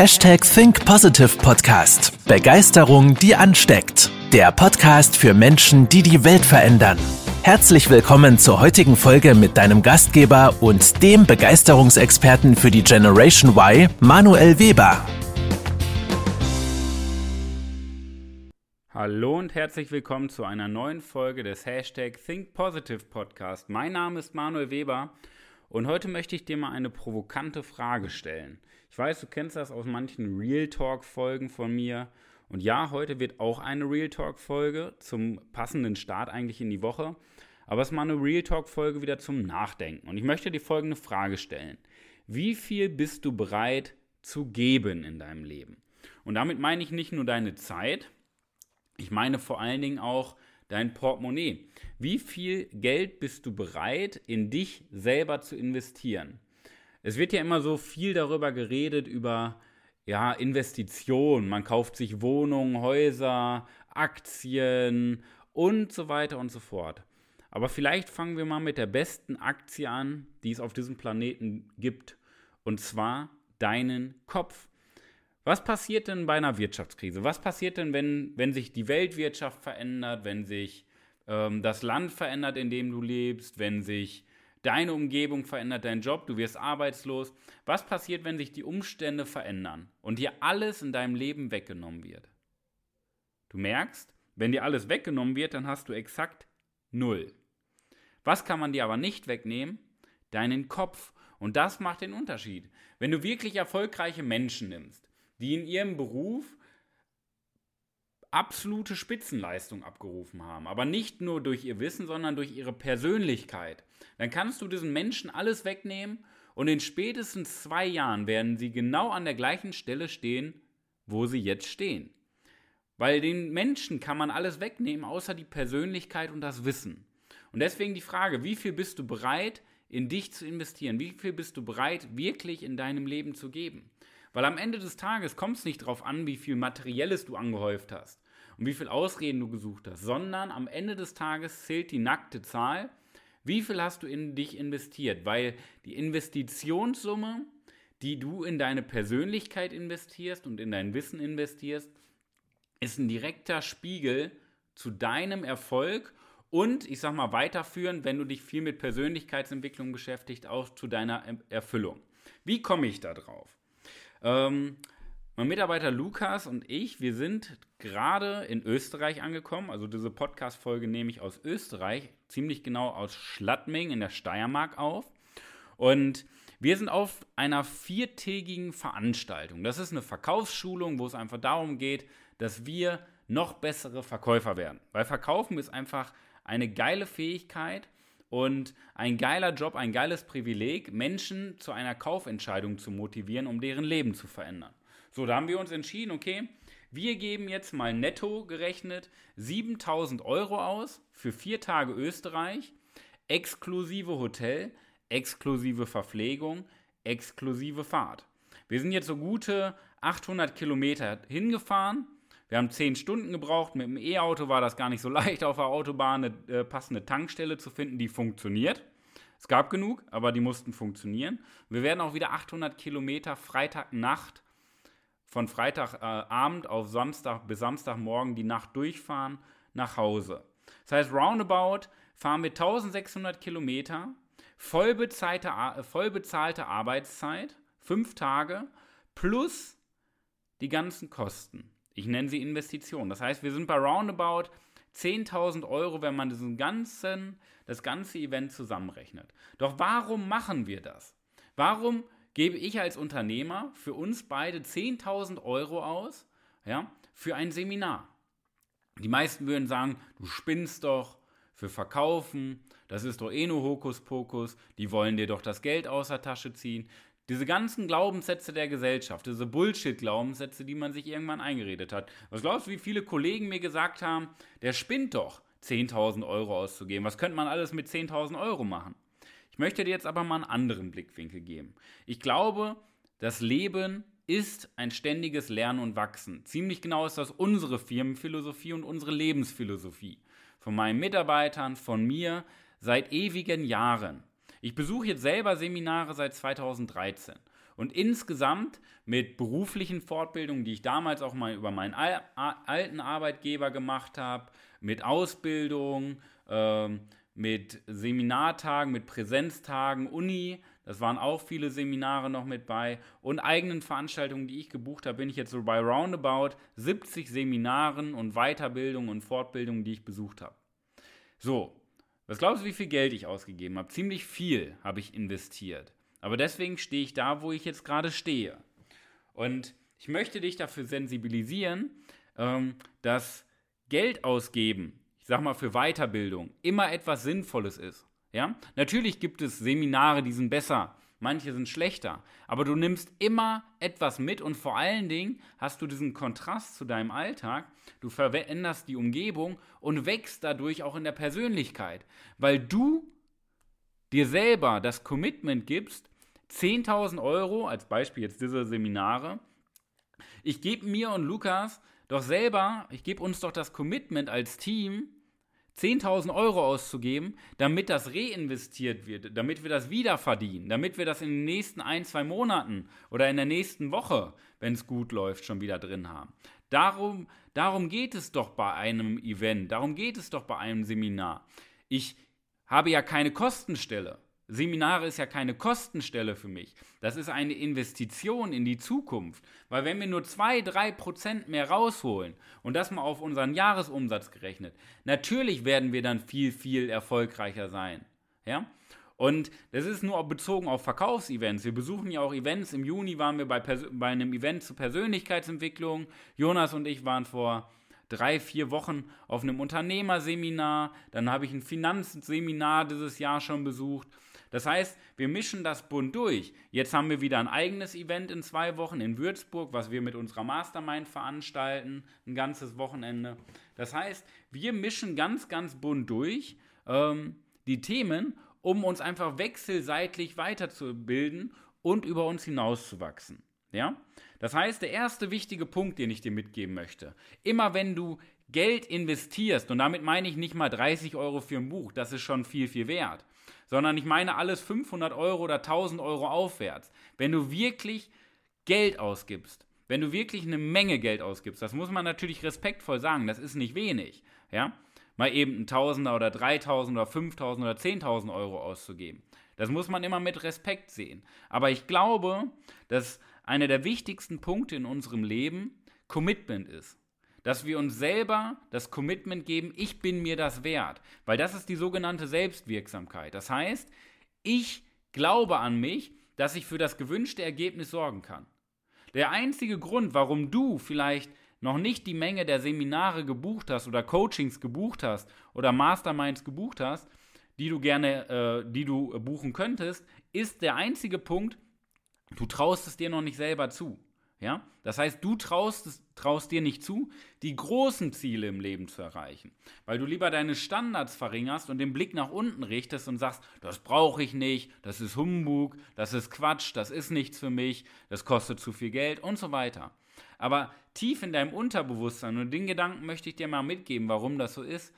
Hashtag Think Positive Podcast. Begeisterung, die ansteckt. Der Podcast für Menschen, die die Welt verändern. Herzlich willkommen zur heutigen Folge mit deinem Gastgeber und dem Begeisterungsexperten für die Generation Y, Manuel Weber. Hallo und herzlich willkommen zu einer neuen Folge des Hashtag Think Positive Podcast. Mein Name ist Manuel Weber und heute möchte ich dir mal eine provokante Frage stellen. Ich weiß, du kennst das aus manchen Real Talk Folgen von mir. Und ja, heute wird auch eine Real Talk Folge zum passenden Start eigentlich in die Woche. Aber es ist mal eine Real Talk Folge wieder zum Nachdenken. Und ich möchte dir folgende Frage stellen. Wie viel bist du bereit zu geben in deinem Leben? Und damit meine ich nicht nur deine Zeit, ich meine vor allen Dingen auch dein Portemonnaie. Wie viel Geld bist du bereit, in dich selber zu investieren? Es wird ja immer so viel darüber geredet, über ja, Investitionen. Man kauft sich Wohnungen, Häuser, Aktien und so weiter und so fort. Aber vielleicht fangen wir mal mit der besten Aktie an, die es auf diesem Planeten gibt. Und zwar deinen Kopf. Was passiert denn bei einer Wirtschaftskrise? Was passiert denn, wenn, wenn sich die Weltwirtschaft verändert, wenn sich ähm, das Land verändert, in dem du lebst, wenn sich deine Umgebung verändert, dein Job, du wirst arbeitslos? Was passiert, wenn sich die Umstände verändern und dir alles in deinem Leben weggenommen wird? Du merkst, wenn dir alles weggenommen wird, dann hast du exakt null. Was kann man dir aber nicht wegnehmen? Deinen Kopf. Und das macht den Unterschied. Wenn du wirklich erfolgreiche Menschen nimmst, die in ihrem Beruf absolute Spitzenleistung abgerufen haben. Aber nicht nur durch ihr Wissen, sondern durch ihre Persönlichkeit. Dann kannst du diesen Menschen alles wegnehmen und in spätestens zwei Jahren werden sie genau an der gleichen Stelle stehen, wo sie jetzt stehen. Weil den Menschen kann man alles wegnehmen, außer die Persönlichkeit und das Wissen. Und deswegen die Frage, wie viel bist du bereit, in dich zu investieren? Wie viel bist du bereit, wirklich in deinem Leben zu geben? Weil am Ende des Tages kommt es nicht darauf an, wie viel Materielles du angehäuft hast und wie viel Ausreden du gesucht hast, sondern am Ende des Tages zählt die nackte Zahl, wie viel hast du in dich investiert, weil die Investitionssumme, die du in deine Persönlichkeit investierst und in dein Wissen investierst, ist ein direkter Spiegel zu deinem Erfolg und ich sag mal weiterführen, wenn du dich viel mit Persönlichkeitsentwicklung beschäftigt, auch zu deiner Erfüllung. Wie komme ich da drauf? Ähm, mein Mitarbeiter Lukas und ich, wir sind gerade in Österreich angekommen. Also diese Podcast-Folge nehme ich aus Österreich, ziemlich genau aus Schladming in der Steiermark auf. Und wir sind auf einer viertägigen Veranstaltung. Das ist eine Verkaufsschulung, wo es einfach darum geht, dass wir noch bessere Verkäufer werden. Weil Verkaufen ist einfach eine geile Fähigkeit und ein geiler Job, ein geiles Privileg, Menschen zu einer Kaufentscheidung zu motivieren, um deren Leben zu verändern. So, da haben wir uns entschieden, okay, wir geben jetzt mal netto gerechnet 7000 Euro aus für vier Tage Österreich, exklusive Hotel, exklusive Verpflegung, exklusive Fahrt. Wir sind jetzt so gute 800 Kilometer hingefahren wir haben zehn Stunden gebraucht. Mit dem E-Auto war das gar nicht so leicht, auf der Autobahn eine äh, passende Tankstelle zu finden, die funktioniert. Es gab genug, aber die mussten funktionieren. Wir werden auch wieder 800 Kilometer Freitagnacht von Freitagabend äh, auf Samstag bis Samstagmorgen die Nacht durchfahren nach Hause. Das heißt, roundabout fahren wir 1600 Kilometer, voll bezahlte, äh, voll bezahlte Arbeitszeit, fünf Tage, plus die ganzen Kosten. Ich nenne sie Investitionen. Das heißt, wir sind bei roundabout 10.000 Euro, wenn man diesen ganzen, das ganze Event zusammenrechnet. Doch warum machen wir das? Warum gebe ich als Unternehmer für uns beide 10.000 Euro aus ja, für ein Seminar? Die meisten würden sagen, du spinnst doch für Verkaufen, das ist doch eh nur Hokuspokus, die wollen dir doch das Geld aus der Tasche ziehen. Diese ganzen Glaubenssätze der Gesellschaft, diese Bullshit-Glaubenssätze, die man sich irgendwann eingeredet hat. Was glaubst du, wie viele Kollegen mir gesagt haben, der spinnt doch, 10.000 Euro auszugeben. Was könnte man alles mit 10.000 Euro machen? Ich möchte dir jetzt aber mal einen anderen Blickwinkel geben. Ich glaube, das Leben ist ein ständiges Lernen und Wachsen. Ziemlich genau ist das unsere Firmenphilosophie und unsere Lebensphilosophie. Von meinen Mitarbeitern, von mir, seit ewigen Jahren. Ich besuche jetzt selber Seminare seit 2013. Und insgesamt mit beruflichen Fortbildungen, die ich damals auch mal über meinen alten Arbeitgeber gemacht habe, mit Ausbildung, ähm, mit Seminartagen, mit Präsenztagen, Uni, das waren auch viele Seminare noch mit bei und eigenen Veranstaltungen, die ich gebucht habe, bin ich jetzt so bei roundabout 70 Seminaren und Weiterbildungen und Fortbildungen, die ich besucht habe. So, was glaubst du, wie viel Geld ich ausgegeben habe? Ziemlich viel habe ich investiert. Aber deswegen stehe ich da, wo ich jetzt gerade stehe. Und ich möchte dich dafür sensibilisieren, ähm, dass Geld ausgeben, ich sag mal für Weiterbildung, immer etwas Sinnvolles ist. Ja? Natürlich gibt es Seminare, die sind besser, manche sind schlechter, aber du nimmst immer etwas mit und vor allen Dingen hast du diesen Kontrast zu deinem Alltag, du veränderst die Umgebung und wächst dadurch auch in der Persönlichkeit, weil du dir selber das Commitment gibst, 10.000 Euro, als Beispiel jetzt diese Seminare, ich gebe mir und Lukas doch selber, ich gebe uns doch das Commitment als Team, 10.000 Euro auszugeben, damit das reinvestiert wird, damit wir das wieder verdienen, damit wir das in den nächsten ein, zwei Monaten oder in der nächsten Woche, wenn es gut läuft, schon wieder drin haben. Darum, darum geht es doch bei einem Event, darum geht es doch bei einem Seminar. Ich habe ja keine Kostenstelle. Seminare ist ja keine Kostenstelle für mich. Das ist eine Investition in die Zukunft. Weil wenn wir nur 2, 3 Prozent mehr rausholen und das mal auf unseren Jahresumsatz gerechnet, natürlich werden wir dann viel, viel erfolgreicher sein. Ja? Und das ist nur bezogen auf Verkaufsevents. Wir besuchen ja auch Events. Im Juni waren wir bei, bei einem Event zur Persönlichkeitsentwicklung. Jonas und ich waren vor drei, vier Wochen auf einem Unternehmerseminar. Dann habe ich ein Finanzseminar dieses Jahr schon besucht. Das heißt, wir mischen das bunt durch. Jetzt haben wir wieder ein eigenes Event in zwei Wochen in Würzburg, was wir mit unserer Mastermind veranstalten, ein ganzes Wochenende. Das heißt, wir mischen ganz, ganz bunt durch ähm, die Themen, um uns einfach wechselseitig weiterzubilden und über uns hinauszuwachsen. Ja? Das heißt, der erste wichtige Punkt, den ich dir mitgeben möchte, immer wenn du Geld investierst, und damit meine ich nicht mal 30 Euro für ein Buch, das ist schon viel, viel wert, sondern ich meine alles 500 Euro oder 1000 Euro aufwärts. Wenn du wirklich Geld ausgibst, wenn du wirklich eine Menge Geld ausgibst, das muss man natürlich respektvoll sagen, das ist nicht wenig, ja, mal eben ein Tausender oder 3000 oder 5000 oder 10.000 Euro auszugeben. Das muss man immer mit Respekt sehen. Aber ich glaube, dass einer der wichtigsten Punkte in unserem Leben Commitment ist dass wir uns selber das Commitment geben, ich bin mir das wert, weil das ist die sogenannte Selbstwirksamkeit. Das heißt, ich glaube an mich, dass ich für das gewünschte Ergebnis sorgen kann. Der einzige Grund, warum du vielleicht noch nicht die Menge der Seminare gebucht hast oder Coachings gebucht hast oder Masterminds gebucht hast, die du gerne, äh, die du buchen könntest, ist der einzige Punkt, du traust es dir noch nicht selber zu. Ja? Das heißt, du traust, traust dir nicht zu, die großen Ziele im Leben zu erreichen, weil du lieber deine Standards verringerst und den Blick nach unten richtest und sagst, das brauche ich nicht, das ist Humbug, das ist Quatsch, das ist nichts für mich, das kostet zu viel Geld und so weiter. Aber tief in deinem Unterbewusstsein, und den Gedanken möchte ich dir mal mitgeben, warum das so ist,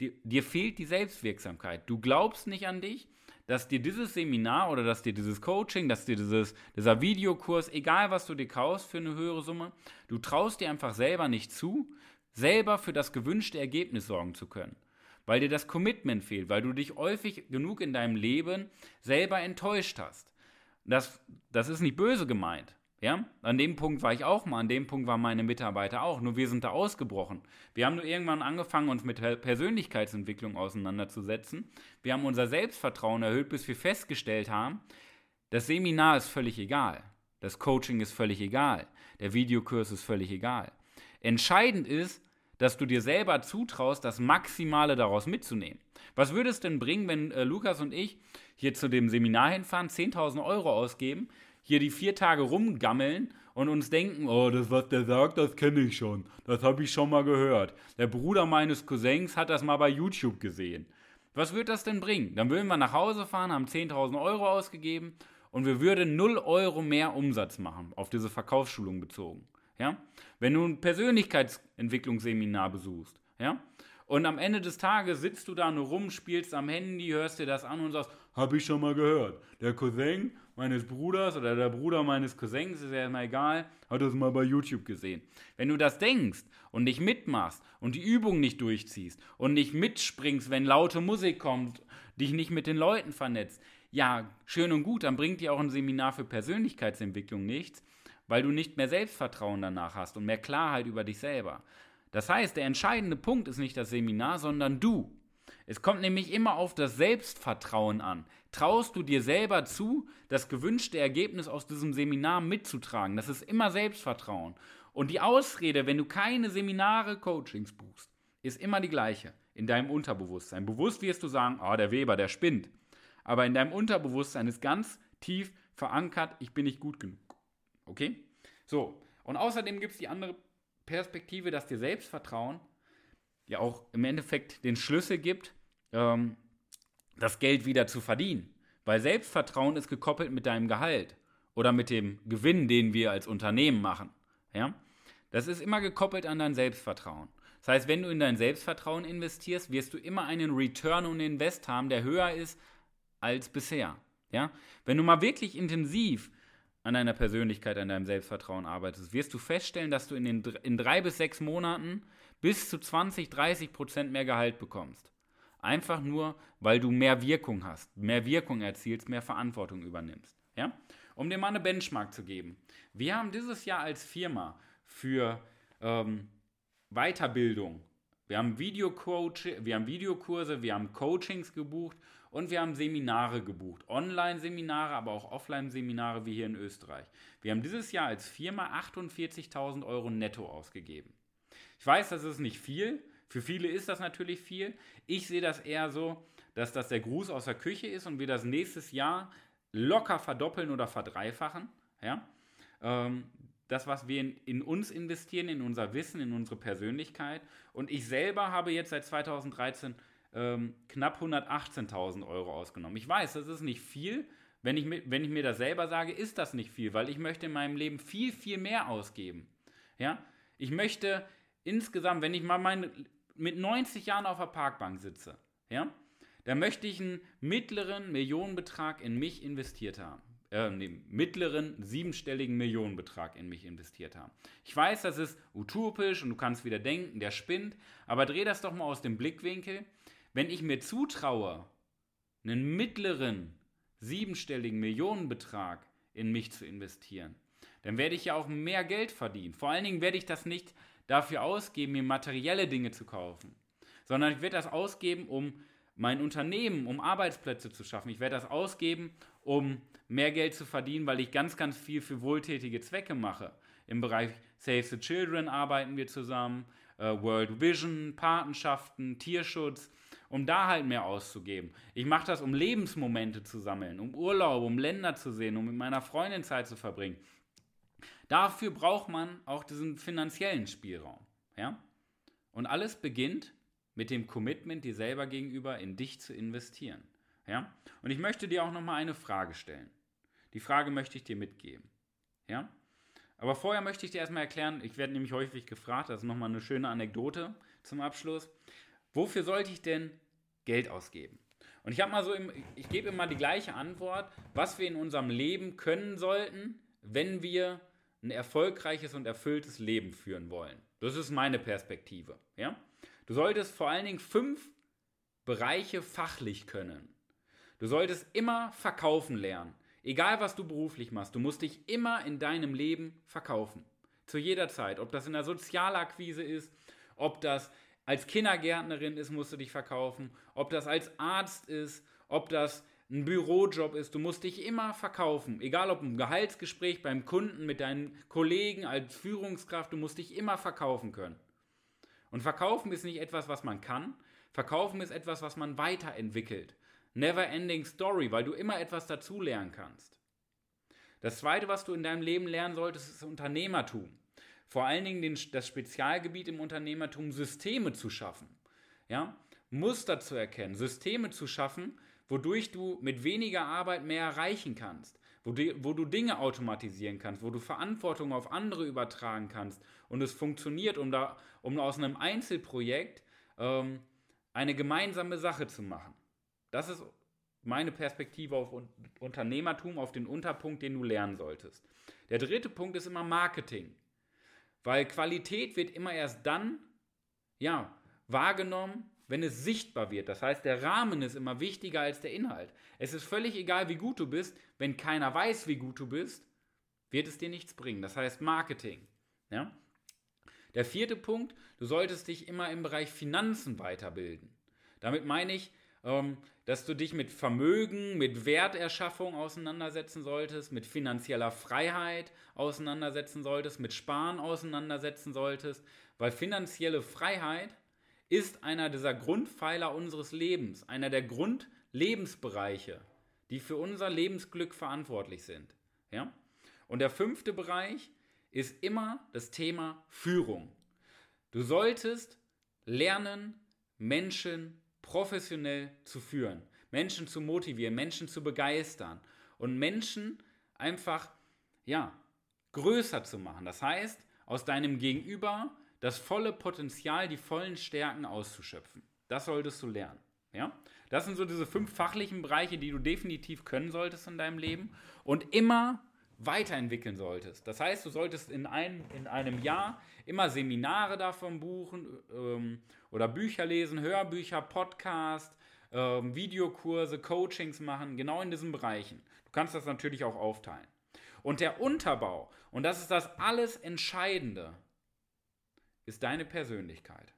dir, dir fehlt die Selbstwirksamkeit. Du glaubst nicht an dich, dass dir dieses Seminar oder dass dir dieses Coaching, dass dir dieses, dieser Videokurs, egal was du dir kaufst für eine höhere Summe, du traust dir einfach selber nicht zu, selber für das gewünschte Ergebnis sorgen zu können. Weil dir das Commitment fehlt, weil du dich häufig genug in deinem Leben selber enttäuscht hast. Das, das ist nicht böse gemeint. Ja, an dem Punkt war ich auch mal, an dem Punkt waren meine Mitarbeiter auch, nur wir sind da ausgebrochen. Wir haben nur irgendwann angefangen, uns mit Persönlichkeitsentwicklung auseinanderzusetzen. Wir haben unser Selbstvertrauen erhöht, bis wir festgestellt haben, das Seminar ist völlig egal. Das Coaching ist völlig egal. Der Videokurs ist völlig egal. Entscheidend ist, dass du dir selber zutraust, das Maximale daraus mitzunehmen. Was würde es denn bringen, wenn äh, Lukas und ich hier zu dem Seminar hinfahren, 10.000 Euro ausgeben hier die vier Tage rumgammeln und uns denken, oh, das, was der sagt, das kenne ich schon. Das habe ich schon mal gehört. Der Bruder meines Cousins hat das mal bei YouTube gesehen. Was wird das denn bringen? Dann würden wir nach Hause fahren, haben 10.000 Euro ausgegeben und wir würden 0 Euro mehr Umsatz machen, auf diese Verkaufsschulung bezogen. Ja? Wenn du ein Persönlichkeitsentwicklungsseminar besuchst, ja? Und am Ende des Tages sitzt du da nur rum, spielst am Handy, hörst dir das an und sagst, habe ich schon mal gehört. Der Cousin meines Bruders oder der Bruder meines Cousins, ist ja immer egal, hat das mal bei YouTube gesehen. Wenn du das denkst und nicht mitmachst und die Übung nicht durchziehst und nicht mitspringst, wenn laute Musik kommt, dich nicht mit den Leuten vernetzt, ja, schön und gut, dann bringt dir auch ein Seminar für Persönlichkeitsentwicklung nichts, weil du nicht mehr Selbstvertrauen danach hast und mehr Klarheit über dich selber. Das heißt, der entscheidende Punkt ist nicht das Seminar, sondern du. Es kommt nämlich immer auf das Selbstvertrauen an. Traust du dir selber zu, das gewünschte Ergebnis aus diesem Seminar mitzutragen? Das ist immer Selbstvertrauen. Und die Ausrede, wenn du keine Seminare, Coachings buchst, ist immer die gleiche in deinem Unterbewusstsein. Bewusst wirst du sagen, oh, der Weber, der spinnt. Aber in deinem Unterbewusstsein ist ganz tief verankert, ich bin nicht gut genug. Okay? So, und außerdem gibt es die andere Perspektive, dass dir Selbstvertrauen ja auch im Endeffekt den Schlüssel gibt, ähm, das Geld wieder zu verdienen. Weil Selbstvertrauen ist gekoppelt mit deinem Gehalt oder mit dem Gewinn, den wir als Unternehmen machen. Ja? Das ist immer gekoppelt an dein Selbstvertrauen. Das heißt, wenn du in dein Selbstvertrauen investierst, wirst du immer einen Return on Invest haben, der höher ist als bisher. Ja? Wenn du mal wirklich intensiv an deiner Persönlichkeit, an deinem Selbstvertrauen arbeitest, wirst du feststellen, dass du in, den, in drei bis sechs Monaten bis zu 20, 30 Prozent mehr Gehalt bekommst. Einfach nur, weil du mehr Wirkung hast, mehr Wirkung erzielst, mehr Verantwortung übernimmst. Ja? Um dir mal eine Benchmark zu geben. Wir haben dieses Jahr als Firma für ähm, Weiterbildung, wir haben, wir haben Videokurse, wir haben Coachings gebucht und wir haben Seminare gebucht. Online-Seminare, aber auch Offline-Seminare wie hier in Österreich. Wir haben dieses Jahr als Firma 48.000 Euro netto ausgegeben. Ich weiß, das ist nicht viel, für viele ist das natürlich viel. Ich sehe das eher so, dass das der Gruß aus der Küche ist und wir das nächstes Jahr locker verdoppeln oder verdreifachen. Ja? Ähm, das, was wir in, in, uns investieren, in unser Wissen, in unsere Persönlichkeit. Und ich selber habe jetzt seit 2013 ähm, knapp 118.000 Euro ausgenommen. Ich weiß, das ist nicht viel. Wenn ich, wenn ich mir das selber sage, ist das nicht viel, weil ich möchte in meinem Leben viel, viel mehr ausgeben. Ja? Ich möchte insgesamt, wenn ich mal meine mit 90 Jahren auf der Parkbank sitze, ja, dann möchte ich einen mittleren Millionenbetrag in mich investiert haben. Äh, einen mittleren siebenstelligen Millionenbetrag in mich investiert haben. Ich weiß, das ist utopisch und du kannst wieder denken, der spinnt, aber dreh das doch mal aus dem Blickwinkel. Wenn ich mir zutraue, einen mittleren siebenstelligen Millionenbetrag in mich zu investieren, dann werde ich ja auch mehr Geld verdienen. Vor allen Dingen werde ich das nicht dafür ausgeben, mir materielle Dinge zu kaufen, sondern ich werde das ausgeben, um mein Unternehmen, um Arbeitsplätze zu schaffen. Ich werde das ausgeben, um mehr Geld zu verdienen, weil ich ganz, ganz viel für wohltätige Zwecke mache. Im Bereich Save the Children arbeiten wir zusammen, äh, World Vision, Patenschaften, Tierschutz, um da halt mehr auszugeben. Ich mache das, um Lebensmomente zu sammeln, um Urlaub, um Länder zu sehen, um mit meiner Freundin Zeit zu verbringen. Dafür braucht man auch diesen finanziellen Spielraum. Ja? Und alles beginnt mit dem Commitment, dir selber gegenüber in dich zu investieren. Ja? Und ich möchte dir auch nochmal eine Frage stellen. Die Frage möchte ich dir mitgeben. Ja? Aber vorher möchte ich dir erstmal erklären, ich werde nämlich häufig gefragt, das ist nochmal eine schöne Anekdote zum Abschluss. Wofür sollte ich denn Geld ausgeben? Und ich habe mal so, im, ich gebe immer die gleiche Antwort, was wir in unserem Leben können sollten, wenn wir ein erfolgreiches und erfülltes Leben führen wollen. Das ist meine Perspektive. Ja? Du solltest vor allen Dingen fünf Bereiche fachlich können. Du solltest immer verkaufen lernen. Egal was du beruflich machst, du musst dich immer in deinem Leben verkaufen. Zu jeder Zeit. Ob das in der Sozialakquise ist, ob das als Kindergärtnerin ist, musst du dich verkaufen, ob das als Arzt ist, ob das ein Bürojob ist. Du musst dich immer verkaufen. Egal ob ein Gehaltsgespräch beim Kunden, mit deinen Kollegen, als Führungskraft, du musst dich immer verkaufen können. Und verkaufen ist nicht etwas, was man kann. Verkaufen ist etwas, was man weiterentwickelt. Never ending story, weil du immer etwas dazulernen kannst. Das zweite, was du in deinem Leben lernen solltest, ist Unternehmertum. Vor allen Dingen den, das Spezialgebiet im Unternehmertum, Systeme zu schaffen. Ja? Muster zu erkennen, Systeme zu schaffen, wodurch du mit weniger Arbeit mehr erreichen kannst, wo du, wo du Dinge automatisieren kannst, wo du Verantwortung auf andere übertragen kannst und es funktioniert, um, da, um aus einem Einzelprojekt ähm, eine gemeinsame Sache zu machen. Das ist meine Perspektive auf Unternehmertum, auf den Unterpunkt, den du lernen solltest. Der dritte Punkt ist immer Marketing. Weil Qualität wird immer erst dann, ja, wahrgenommen, wenn es sichtbar wird. Das heißt, der Rahmen ist immer wichtiger als der Inhalt. Es ist völlig egal, wie gut du bist. Wenn keiner weiß, wie gut du bist, wird es dir nichts bringen. Das heißt Marketing. Ja? Der vierte Punkt, du solltest dich immer im Bereich Finanzen weiterbilden. Damit meine ich, ähm, dass du dich mit Vermögen, mit Werterschaffung auseinandersetzen solltest, mit finanzieller Freiheit auseinandersetzen solltest, mit Sparen auseinandersetzen solltest, weil finanzielle Freiheit ist einer dieser Grundpfeiler unseres Lebens, einer der Grundlebensbereiche, die für unser Lebensglück verantwortlich sind. Ja? Und der fünfte Bereich ist immer das Thema Führung. Du solltest lernen, Menschen professionell zu führen, Menschen zu motivieren, Menschen zu begeistern und Menschen einfach ja, größer zu machen. Das heißt, aus deinem Gegenüber das volle Potenzial, die vollen Stärken auszuschöpfen. Das solltest du lernen. Ja? Das sind so diese fünf fachlichen Bereiche, die du definitiv können solltest in deinem Leben und immer weiterentwickeln solltest. Das heißt, du solltest in, ein, in einem Jahr immer Seminare davon buchen ähm, oder Bücher lesen, Hörbücher, Podcast, ähm, Videokurse, Coachings machen, genau in diesen Bereichen. Du kannst das natürlich auch aufteilen. Und der Unterbau, und das ist das alles Entscheidende, ist deine Persönlichkeit.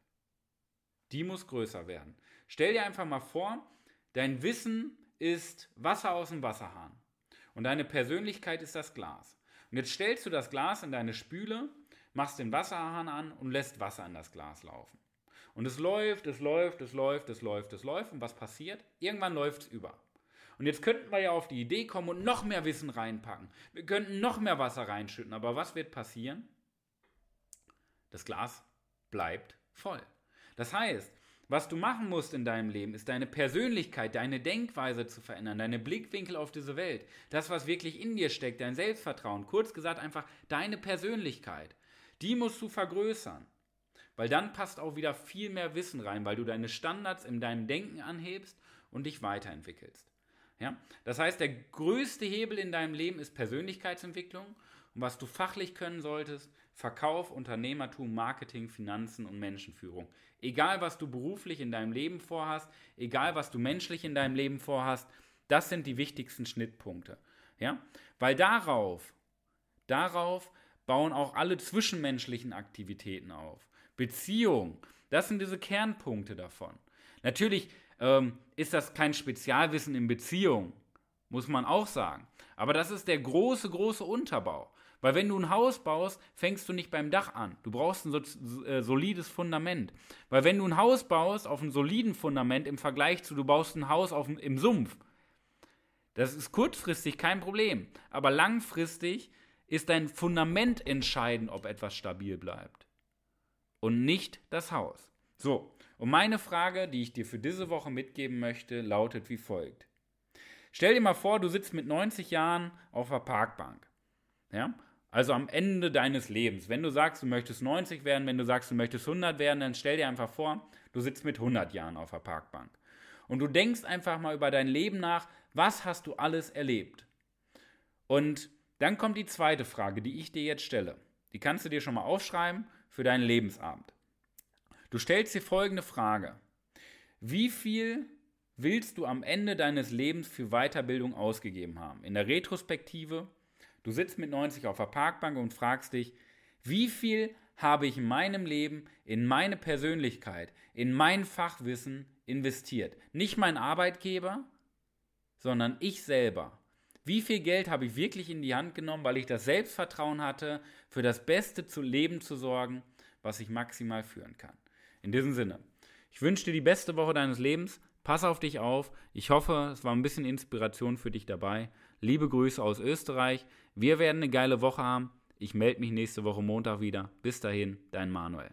Die muss größer werden. Stell dir einfach mal vor, dein Wissen ist Wasser aus dem Wasserhahn. Und deine Persönlichkeit ist das Glas. Und jetzt stellst du das Glas in deine Spüle, machst den Wasserhahn an und lässt Wasser in das Glas laufen. Und es läuft, es läuft, es läuft, es läuft, es läuft. Und was passiert? Irgendwann läuft es über. Und jetzt könnten wir ja auf die Idee kommen und noch mehr Wissen reinpacken. Wir könnten noch mehr Wasser reinschütten. Aber was wird passieren? Das Glas bleibt voll. Das heißt, was du machen musst in deinem Leben, ist deine Persönlichkeit, deine Denkweise zu verändern, deine Blickwinkel auf diese Welt, das, was wirklich in dir steckt, dein Selbstvertrauen, kurz gesagt einfach deine Persönlichkeit, die musst du vergrößern. Weil dann passt auch wieder viel mehr Wissen rein, weil du deine Standards in deinem Denken anhebst und dich weiterentwickelst. Ja? Das heißt, der größte Hebel in deinem Leben ist Persönlichkeitsentwicklung. Und was du fachlich können solltest, Verkauf, Unternehmertum, Marketing, Finanzen und Menschenführung. Egal, was du beruflich in deinem Leben vorhast, egal, was du menschlich in deinem Leben vorhast, das sind die wichtigsten Schnittpunkte. Ja? Weil darauf, darauf bauen auch alle zwischenmenschlichen Aktivitäten auf. Beziehung, das sind diese Kernpunkte davon. Natürlich ähm, ist das kein Spezialwissen in Beziehung, muss man auch sagen. Aber das ist der große, große Unterbau. Weil wenn du ein Haus baust, fängst du nicht beim Dach an. Du brauchst ein so, äh, solides Fundament. Weil wenn du ein Haus baust auf einem soliden Fundament im Vergleich zu, du baust ein Haus auf, im Sumpf, das ist kurzfristig kein Problem. Aber langfristig ist dein Fundament entscheidend, ob etwas stabil bleibt. Und nicht das Haus. So, und meine Frage, die ich dir für diese Woche mitgeben möchte, lautet wie folgt. Stell dir mal vor, du sitzt mit 90 Jahren auf der Parkbank. Ja? Also am Ende deines Lebens. Wenn du sagst, du möchtest 90 werden, wenn du sagst, du möchtest 100 werden, dann stell dir einfach vor, du sitzt mit 100 Jahren auf der Parkbank. Und du denkst einfach mal über dein Leben nach, was hast du alles erlebt? Und dann kommt die zweite Frage, die ich dir jetzt stelle. Die kannst du dir schon mal aufschreiben für deinen Lebensabend. Du stellst dir folgende Frage. Wie viel willst du am Ende deines Lebens für Weiterbildung ausgegeben haben? In der Retrospektive Du sitzt mit 90 auf der Parkbank und fragst dich, wie viel habe ich in meinem Leben, in meine Persönlichkeit, in mein Fachwissen investiert? Nicht mein Arbeitgeber, sondern ich selber. Wie viel Geld habe ich wirklich in die Hand genommen, weil ich das Selbstvertrauen hatte, für das Beste zu Leben zu sorgen, was ich maximal führen kann? In diesem Sinne, ich wünsche dir die beste Woche deines Lebens. Pass auf dich auf. Ich hoffe, es war ein bisschen Inspiration für dich dabei. Liebe Grüße aus Österreich. Wir werden eine geile Woche haben. Ich melde mich nächste Woche Montag wieder. Bis dahin, dein Manuel.